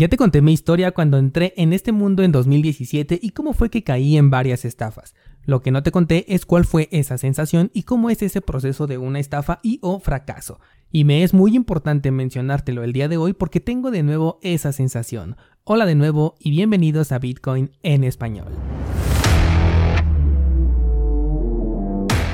Ya te conté mi historia cuando entré en este mundo en 2017 y cómo fue que caí en varias estafas. Lo que no te conté es cuál fue esa sensación y cómo es ese proceso de una estafa y o fracaso. Y me es muy importante mencionártelo el día de hoy porque tengo de nuevo esa sensación. Hola de nuevo y bienvenidos a Bitcoin en español.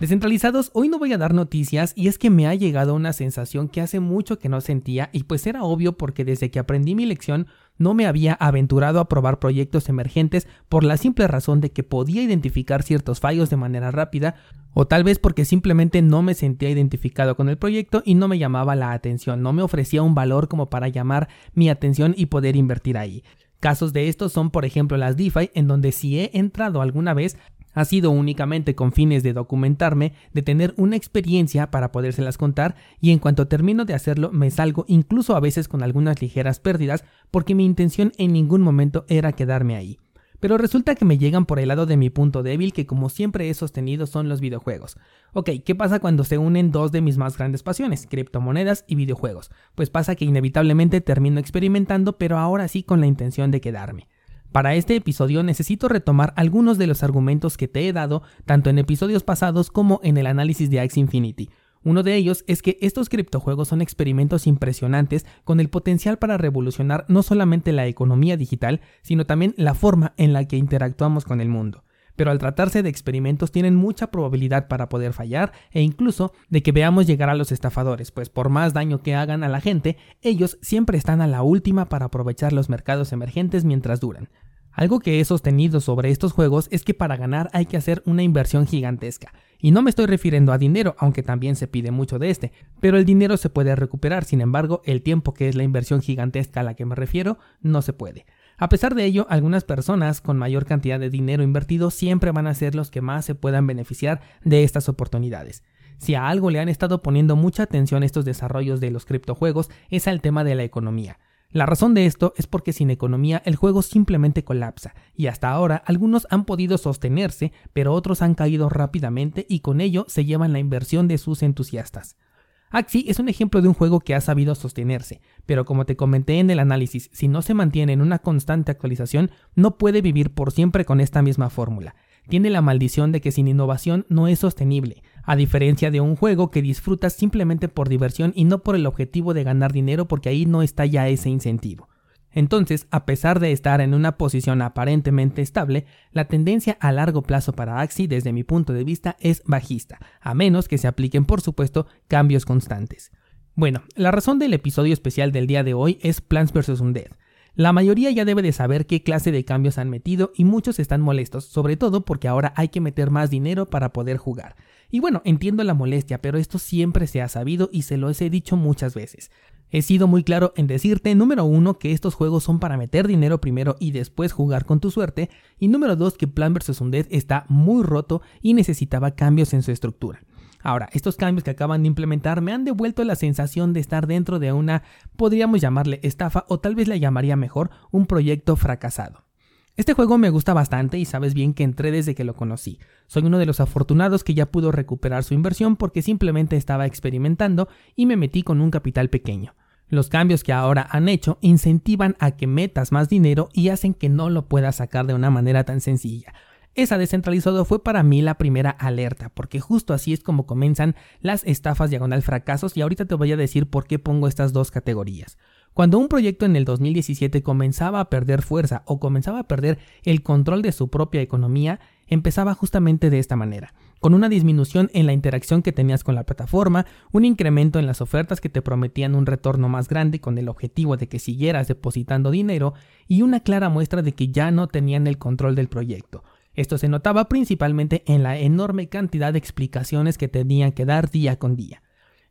Descentralizados, hoy no voy a dar noticias y es que me ha llegado una sensación que hace mucho que no sentía y pues era obvio porque desde que aprendí mi lección no me había aventurado a probar proyectos emergentes por la simple razón de que podía identificar ciertos fallos de manera rápida o tal vez porque simplemente no me sentía identificado con el proyecto y no me llamaba la atención, no me ofrecía un valor como para llamar mi atención y poder invertir ahí. Casos de estos son por ejemplo las DeFi en donde si he entrado alguna vez ha sido únicamente con fines de documentarme, de tener una experiencia para podérselas contar y en cuanto termino de hacerlo me salgo incluso a veces con algunas ligeras pérdidas porque mi intención en ningún momento era quedarme ahí. Pero resulta que me llegan por el lado de mi punto débil que como siempre he sostenido son los videojuegos. Ok, ¿qué pasa cuando se unen dos de mis más grandes pasiones, criptomonedas y videojuegos? Pues pasa que inevitablemente termino experimentando pero ahora sí con la intención de quedarme. Para este episodio necesito retomar algunos de los argumentos que te he dado tanto en episodios pasados como en el análisis de Axie Infinity. Uno de ellos es que estos criptojuegos son experimentos impresionantes con el potencial para revolucionar no solamente la economía digital, sino también la forma en la que interactuamos con el mundo pero al tratarse de experimentos tienen mucha probabilidad para poder fallar e incluso de que veamos llegar a los estafadores, pues por más daño que hagan a la gente, ellos siempre están a la última para aprovechar los mercados emergentes mientras duran. Algo que he sostenido sobre estos juegos es que para ganar hay que hacer una inversión gigantesca. Y no me estoy refiriendo a dinero, aunque también se pide mucho de este, pero el dinero se puede recuperar, sin embargo, el tiempo que es la inversión gigantesca a la que me refiero no se puede. A pesar de ello, algunas personas con mayor cantidad de dinero invertido siempre van a ser los que más se puedan beneficiar de estas oportunidades. Si a algo le han estado poniendo mucha atención estos desarrollos de los criptojuegos es al tema de la economía. La razón de esto es porque sin economía el juego simplemente colapsa, y hasta ahora algunos han podido sostenerse, pero otros han caído rápidamente y con ello se llevan la inversión de sus entusiastas. Axie es un ejemplo de un juego que ha sabido sostenerse, pero como te comenté en el análisis, si no se mantiene en una constante actualización, no puede vivir por siempre con esta misma fórmula. Tiene la maldición de que sin innovación no es sostenible, a diferencia de un juego que disfrutas simplemente por diversión y no por el objetivo de ganar dinero porque ahí no está ya ese incentivo. Entonces, a pesar de estar en una posición aparentemente estable, la tendencia a largo plazo para Axie desde mi punto de vista es bajista, a menos que se apliquen por supuesto cambios constantes. Bueno, la razón del episodio especial del día de hoy es Plants vs. Undead. La mayoría ya debe de saber qué clase de cambios han metido y muchos están molestos, sobre todo porque ahora hay que meter más dinero para poder jugar. Y bueno, entiendo la molestia, pero esto siempre se ha sabido y se lo he dicho muchas veces. He sido muy claro en decirte, número uno, que estos juegos son para meter dinero primero y después jugar con tu suerte, y número dos, que Plan vs. Undead está muy roto y necesitaba cambios en su estructura. Ahora, estos cambios que acaban de implementar me han devuelto la sensación de estar dentro de una, podríamos llamarle estafa o tal vez la llamaría mejor, un proyecto fracasado. Este juego me gusta bastante y sabes bien que entré desde que lo conocí. Soy uno de los afortunados que ya pudo recuperar su inversión porque simplemente estaba experimentando y me metí con un capital pequeño. Los cambios que ahora han hecho incentivan a que metas más dinero y hacen que no lo puedas sacar de una manera tan sencilla. Esa descentralizado fue para mí la primera alerta, porque justo así es como comienzan las estafas diagonal fracasos y ahorita te voy a decir por qué pongo estas dos categorías. Cuando un proyecto en el 2017 comenzaba a perder fuerza o comenzaba a perder el control de su propia economía, empezaba justamente de esta manera, con una disminución en la interacción que tenías con la plataforma, un incremento en las ofertas que te prometían un retorno más grande con el objetivo de que siguieras depositando dinero y una clara muestra de que ya no tenían el control del proyecto. Esto se notaba principalmente en la enorme cantidad de explicaciones que tenían que dar día con día.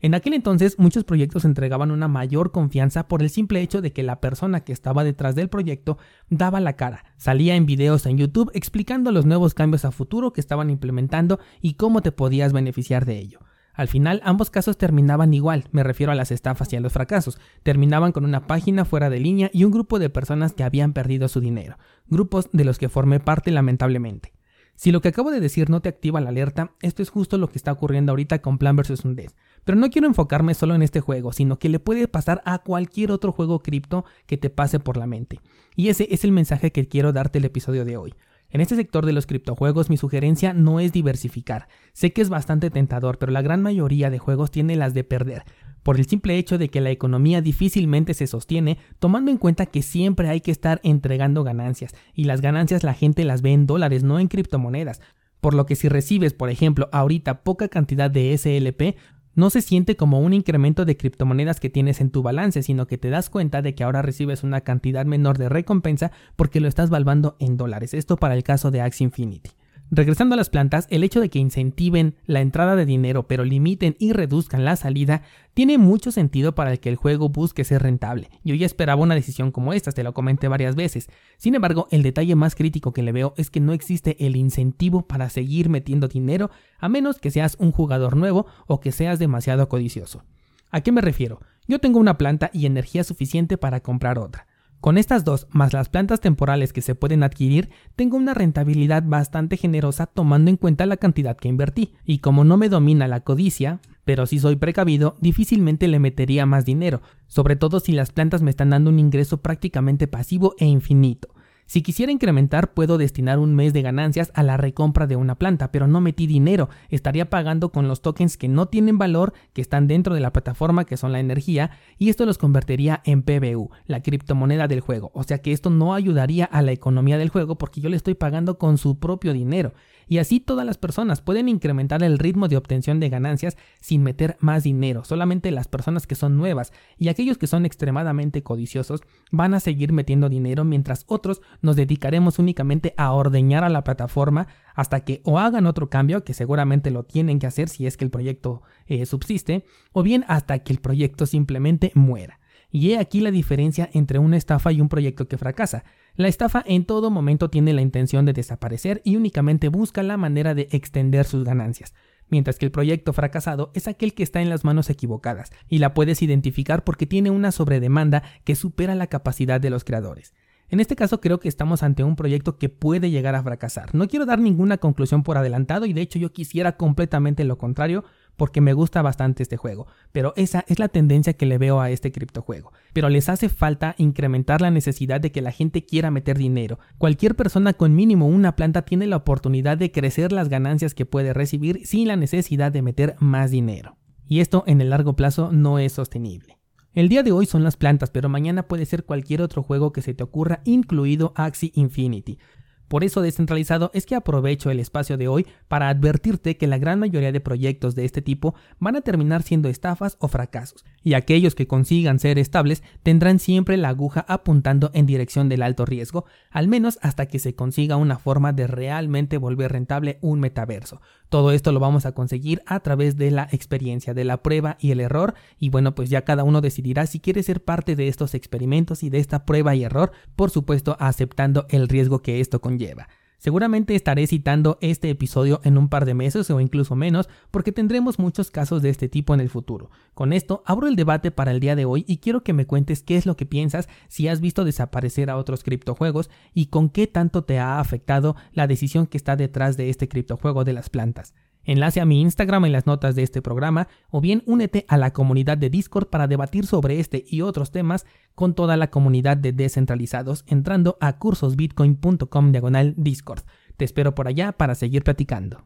En aquel entonces muchos proyectos entregaban una mayor confianza por el simple hecho de que la persona que estaba detrás del proyecto daba la cara, salía en videos en YouTube explicando los nuevos cambios a futuro que estaban implementando y cómo te podías beneficiar de ello. Al final ambos casos terminaban igual, me refiero a las estafas y a los fracasos, terminaban con una página fuera de línea y un grupo de personas que habían perdido su dinero, grupos de los que formé parte lamentablemente. Si lo que acabo de decir no te activa la alerta, esto es justo lo que está ocurriendo ahorita con Plan vs. Undead. Pero no quiero enfocarme solo en este juego, sino que le puede pasar a cualquier otro juego cripto que te pase por la mente. Y ese es el mensaje que quiero darte el episodio de hoy. En este sector de los criptojuegos mi sugerencia no es diversificar. Sé que es bastante tentador, pero la gran mayoría de juegos tiene las de perder, por el simple hecho de que la economía difícilmente se sostiene, tomando en cuenta que siempre hay que estar entregando ganancias, y las ganancias la gente las ve en dólares, no en criptomonedas. Por lo que si recibes, por ejemplo, ahorita poca cantidad de SLP, no se siente como un incremento de criptomonedas que tienes en tu balance, sino que te das cuenta de que ahora recibes una cantidad menor de recompensa porque lo estás valvando en dólares. Esto para el caso de Axie Infinity. Regresando a las plantas, el hecho de que incentiven la entrada de dinero pero limiten y reduzcan la salida tiene mucho sentido para el que el juego busque ser rentable. Yo ya esperaba una decisión como esta, te lo comenté varias veces. Sin embargo, el detalle más crítico que le veo es que no existe el incentivo para seguir metiendo dinero a menos que seas un jugador nuevo o que seas demasiado codicioso. ¿A qué me refiero? Yo tengo una planta y energía suficiente para comprar otra. Con estas dos, más las plantas temporales que se pueden adquirir, tengo una rentabilidad bastante generosa tomando en cuenta la cantidad que invertí. Y como no me domina la codicia, pero si soy precavido, difícilmente le metería más dinero, sobre todo si las plantas me están dando un ingreso prácticamente pasivo e infinito. Si quisiera incrementar, puedo destinar un mes de ganancias a la recompra de una planta, pero no metí dinero, estaría pagando con los tokens que no tienen valor, que están dentro de la plataforma, que son la energía, y esto los convertiría en PBU, la criptomoneda del juego. O sea que esto no ayudaría a la economía del juego porque yo le estoy pagando con su propio dinero. Y así todas las personas pueden incrementar el ritmo de obtención de ganancias sin meter más dinero. Solamente las personas que son nuevas y aquellos que son extremadamente codiciosos van a seguir metiendo dinero mientras otros nos dedicaremos únicamente a ordeñar a la plataforma hasta que o hagan otro cambio, que seguramente lo tienen que hacer si es que el proyecto eh, subsiste, o bien hasta que el proyecto simplemente muera. Y he aquí la diferencia entre una estafa y un proyecto que fracasa. La estafa en todo momento tiene la intención de desaparecer y únicamente busca la manera de extender sus ganancias, mientras que el proyecto fracasado es aquel que está en las manos equivocadas y la puedes identificar porque tiene una sobredemanda que supera la capacidad de los creadores. En este caso creo que estamos ante un proyecto que puede llegar a fracasar. No quiero dar ninguna conclusión por adelantado y de hecho yo quisiera completamente lo contrario, porque me gusta bastante este juego, pero esa es la tendencia que le veo a este criptojuego. Pero les hace falta incrementar la necesidad de que la gente quiera meter dinero. Cualquier persona con mínimo una planta tiene la oportunidad de crecer las ganancias que puede recibir sin la necesidad de meter más dinero. Y esto en el largo plazo no es sostenible. El día de hoy son las plantas, pero mañana puede ser cualquier otro juego que se te ocurra, incluido Axie Infinity. Por eso descentralizado es que aprovecho el espacio de hoy para advertirte que la gran mayoría de proyectos de este tipo van a terminar siendo estafas o fracasos, y aquellos que consigan ser estables tendrán siempre la aguja apuntando en dirección del alto riesgo, al menos hasta que se consiga una forma de realmente volver rentable un metaverso. Todo esto lo vamos a conseguir a través de la experiencia, de la prueba y el error, y bueno, pues ya cada uno decidirá si quiere ser parte de estos experimentos y de esta prueba y error, por supuesto aceptando el riesgo que esto conlleva lleva. Seguramente estaré citando este episodio en un par de meses o incluso menos porque tendremos muchos casos de este tipo en el futuro. Con esto abro el debate para el día de hoy y quiero que me cuentes qué es lo que piensas si has visto desaparecer a otros criptojuegos y con qué tanto te ha afectado la decisión que está detrás de este criptojuego de las plantas. Enlace a mi Instagram en las notas de este programa o bien únete a la comunidad de Discord para debatir sobre este y otros temas con toda la comunidad de descentralizados entrando a cursosbitcoin.com diagonal Discord. Te espero por allá para seguir platicando.